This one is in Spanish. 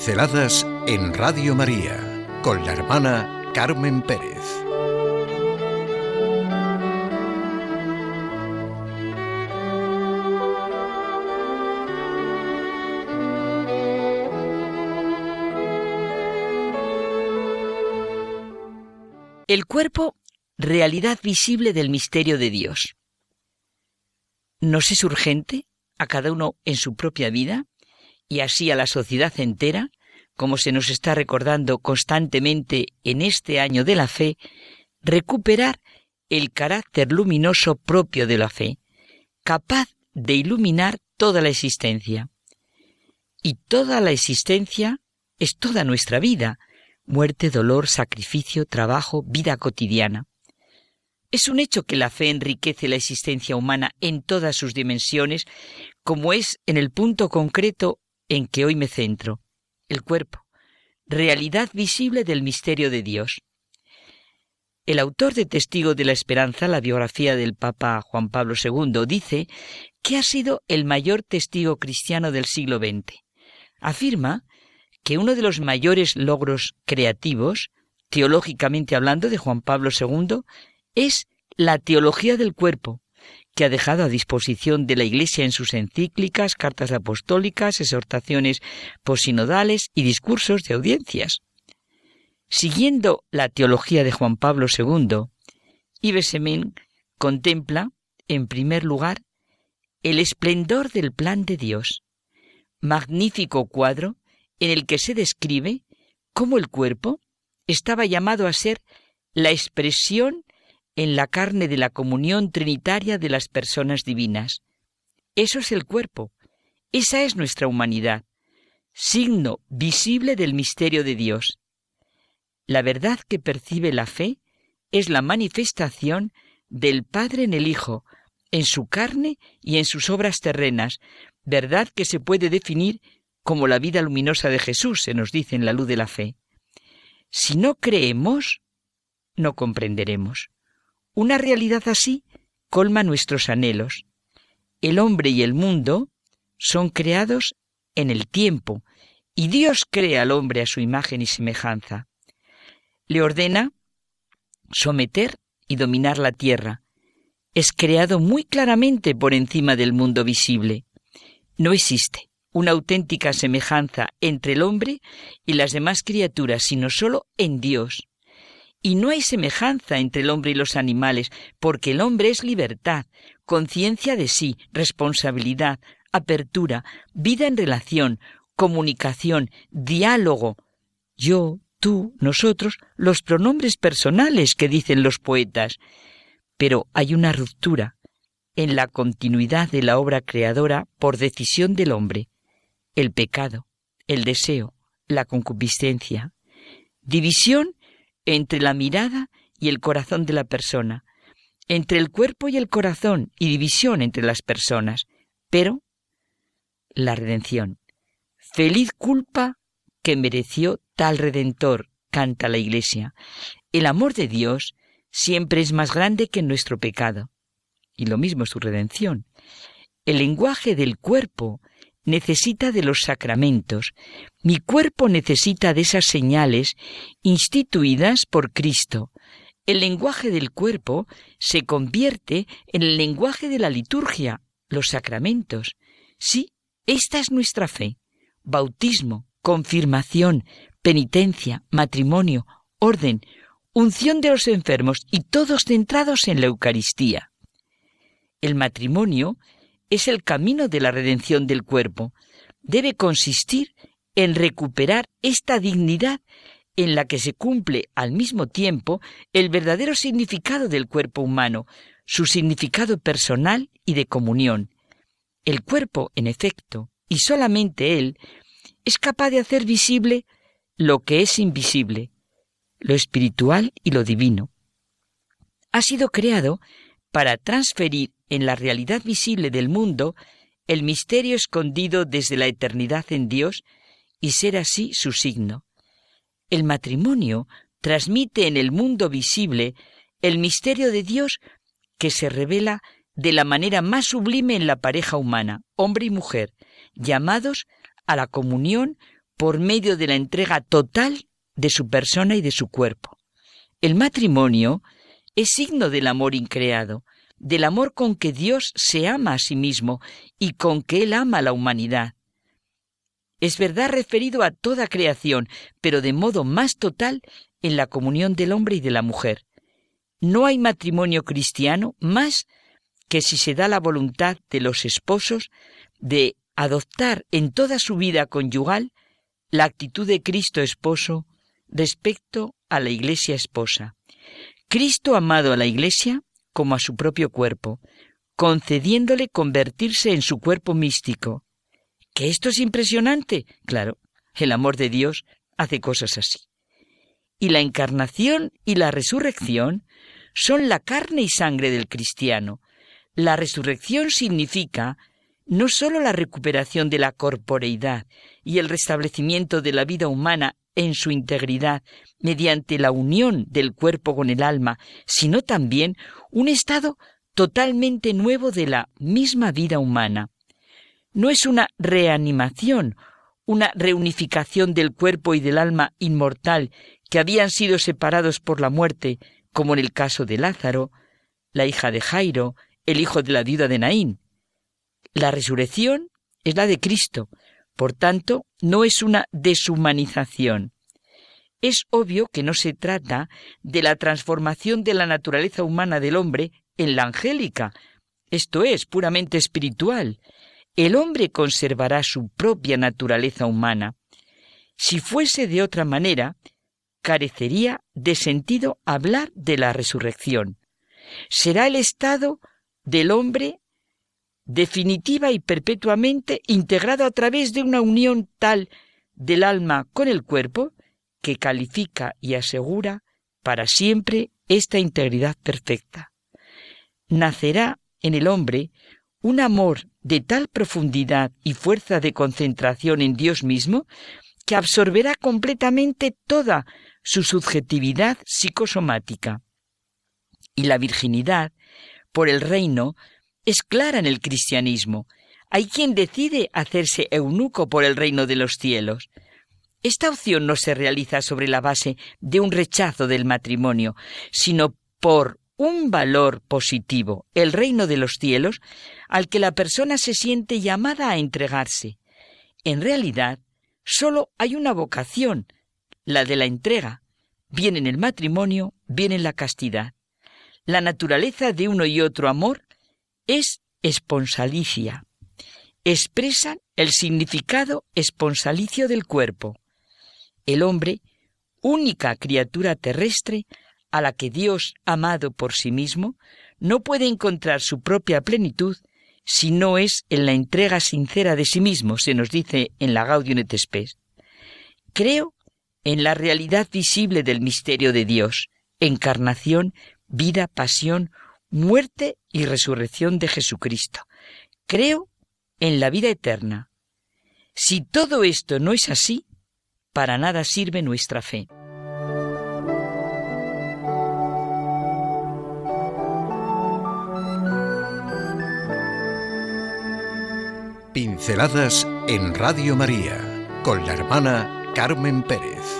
Pinceladas en Radio María con la hermana Carmen Pérez. El cuerpo, realidad visible del misterio de Dios. ¿Nos es urgente, a cada uno en su propia vida, y así a la sociedad entera, como se nos está recordando constantemente en este año de la fe, recuperar el carácter luminoso propio de la fe, capaz de iluminar toda la existencia. Y toda la existencia es toda nuestra vida, muerte, dolor, sacrificio, trabajo, vida cotidiana. Es un hecho que la fe enriquece la existencia humana en todas sus dimensiones, como es en el punto concreto en que hoy me centro, el cuerpo, realidad visible del misterio de Dios. El autor de Testigo de la Esperanza, la biografía del Papa Juan Pablo II, dice que ha sido el mayor testigo cristiano del siglo XX. Afirma que uno de los mayores logros creativos, teológicamente hablando, de Juan Pablo II, es la teología del cuerpo, que ha dejado a disposición de la Iglesia en sus encíclicas, cartas apostólicas, exhortaciones posinodales y discursos de audiencias. Siguiendo la teología de Juan Pablo II, Ibesemen contempla, en primer lugar, el esplendor del plan de Dios, magnífico cuadro en el que se describe cómo el cuerpo estaba llamado a ser la expresión en la carne de la comunión trinitaria de las personas divinas. Eso es el cuerpo, esa es nuestra humanidad, signo visible del misterio de Dios. La verdad que percibe la fe es la manifestación del Padre en el Hijo, en su carne y en sus obras terrenas, verdad que se puede definir como la vida luminosa de Jesús, se nos dice en la luz de la fe. Si no creemos, no comprenderemos. Una realidad así colma nuestros anhelos. El hombre y el mundo son creados en el tiempo, y Dios crea al hombre a su imagen y semejanza. Le ordena someter y dominar la tierra. Es creado muy claramente por encima del mundo visible. No existe una auténtica semejanza entre el hombre y las demás criaturas, sino solo en Dios. Y no hay semejanza entre el hombre y los animales, porque el hombre es libertad, conciencia de sí, responsabilidad, apertura, vida en relación, comunicación, diálogo. Yo, tú, nosotros, los pronombres personales que dicen los poetas. Pero hay una ruptura en la continuidad de la obra creadora por decisión del hombre. El pecado, el deseo, la concupiscencia. División entre la mirada y el corazón de la persona, entre el cuerpo y el corazón y división entre las personas, pero la redención. Feliz culpa que mereció tal redentor, canta la Iglesia. El amor de Dios siempre es más grande que nuestro pecado. Y lo mismo su redención. El lenguaje del cuerpo necesita de los sacramentos, mi cuerpo necesita de esas señales instituidas por Cristo. El lenguaje del cuerpo se convierte en el lenguaje de la liturgia, los sacramentos. Sí, esta es nuestra fe. Bautismo, confirmación, penitencia, matrimonio, orden, unción de los enfermos y todos centrados en la Eucaristía. El matrimonio es el camino de la redención del cuerpo. Debe consistir en recuperar esta dignidad en la que se cumple al mismo tiempo el verdadero significado del cuerpo humano, su significado personal y de comunión. El cuerpo, en efecto, y solamente él, es capaz de hacer visible lo que es invisible, lo espiritual y lo divino. Ha sido creado para transferir en la realidad visible del mundo el misterio escondido desde la eternidad en Dios y ser así su signo. El matrimonio transmite en el mundo visible el misterio de Dios que se revela de la manera más sublime en la pareja humana, hombre y mujer, llamados a la comunión por medio de la entrega total de su persona y de su cuerpo. El matrimonio es signo del amor increado, del amor con que Dios se ama a sí mismo y con que Él ama a la humanidad. Es verdad referido a toda creación, pero de modo más total en la comunión del hombre y de la mujer. No hay matrimonio cristiano más que si se da la voluntad de los esposos de adoptar en toda su vida conyugal la actitud de Cristo esposo respecto a la iglesia esposa. Cristo amado a la iglesia como a su propio cuerpo, concediéndole convertirse en su cuerpo místico. ¿Que esto es impresionante? Claro, el amor de Dios hace cosas así. Y la encarnación y la resurrección son la carne y sangre del cristiano. La resurrección significa no sólo la recuperación de la corporeidad y el restablecimiento de la vida humana en su integridad mediante la unión del cuerpo con el alma, sino también un estado totalmente nuevo de la misma vida humana. No es una reanimación, una reunificación del cuerpo y del alma inmortal que habían sido separados por la muerte, como en el caso de Lázaro, la hija de Jairo, el hijo de la viuda de Naín. La resurrección es la de Cristo, por tanto, no es una deshumanización. Es obvio que no se trata de la transformación de la naturaleza humana del hombre en la angélica. Esto es puramente espiritual. El hombre conservará su propia naturaleza humana. Si fuese de otra manera, carecería de sentido hablar de la resurrección. Será el estado del hombre definitiva y perpetuamente integrado a través de una unión tal del alma con el cuerpo que califica y asegura para siempre esta integridad perfecta. Nacerá en el hombre un amor de tal profundidad y fuerza de concentración en Dios mismo que absorberá completamente toda su subjetividad psicosomática. Y la virginidad, por el reino, es clara en el cristianismo. Hay quien decide hacerse eunuco por el reino de los cielos. Esta opción no se realiza sobre la base de un rechazo del matrimonio, sino por un valor positivo, el reino de los cielos, al que la persona se siente llamada a entregarse. En realidad, solo hay una vocación, la de la entrega, bien en el matrimonio, bien en la castidad. La naturaleza de uno y otro amor es esponsalicia. Expresan el significado esponsalicio del cuerpo. El hombre, única criatura terrestre a la que Dios amado por sí mismo, no puede encontrar su propia plenitud si no es en la entrega sincera de sí mismo, se nos dice en la Gaudium et Spes. Creo en la realidad visible del misterio de Dios, encarnación, vida, pasión, muerte y resurrección de Jesucristo. Creo en la vida eterna. Si todo esto no es así, para nada sirve nuestra fe. Pinceladas en Radio María con la hermana Carmen Pérez.